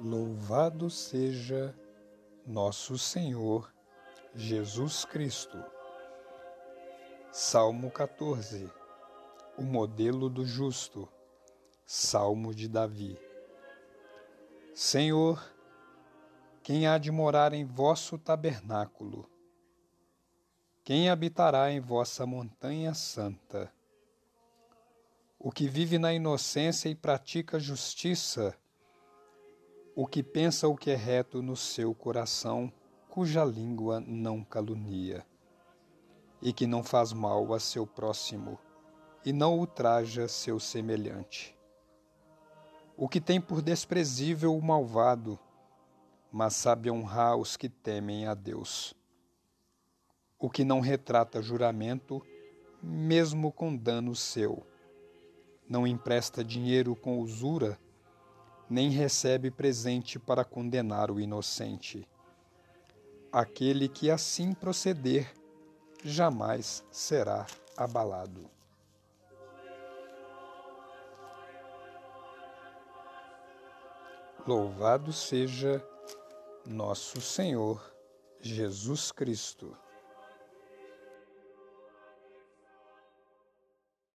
Louvado seja nosso Senhor Jesus Cristo. Salmo 14 O modelo do justo. Salmo de Davi. Senhor, quem há de morar em vosso tabernáculo? Quem habitará em vossa montanha santa? O que vive na inocência e pratica justiça, o que pensa o que é reto no seu coração, cuja língua não calunia, e que não faz mal a seu próximo, e não ultraja seu semelhante. O que tem por desprezível o malvado, mas sabe honrar os que temem a Deus. O que não retrata juramento, mesmo com dano seu. Não empresta dinheiro com usura, nem recebe presente para condenar o inocente. Aquele que assim proceder jamais será abalado. Louvado seja nosso Senhor Jesus Cristo.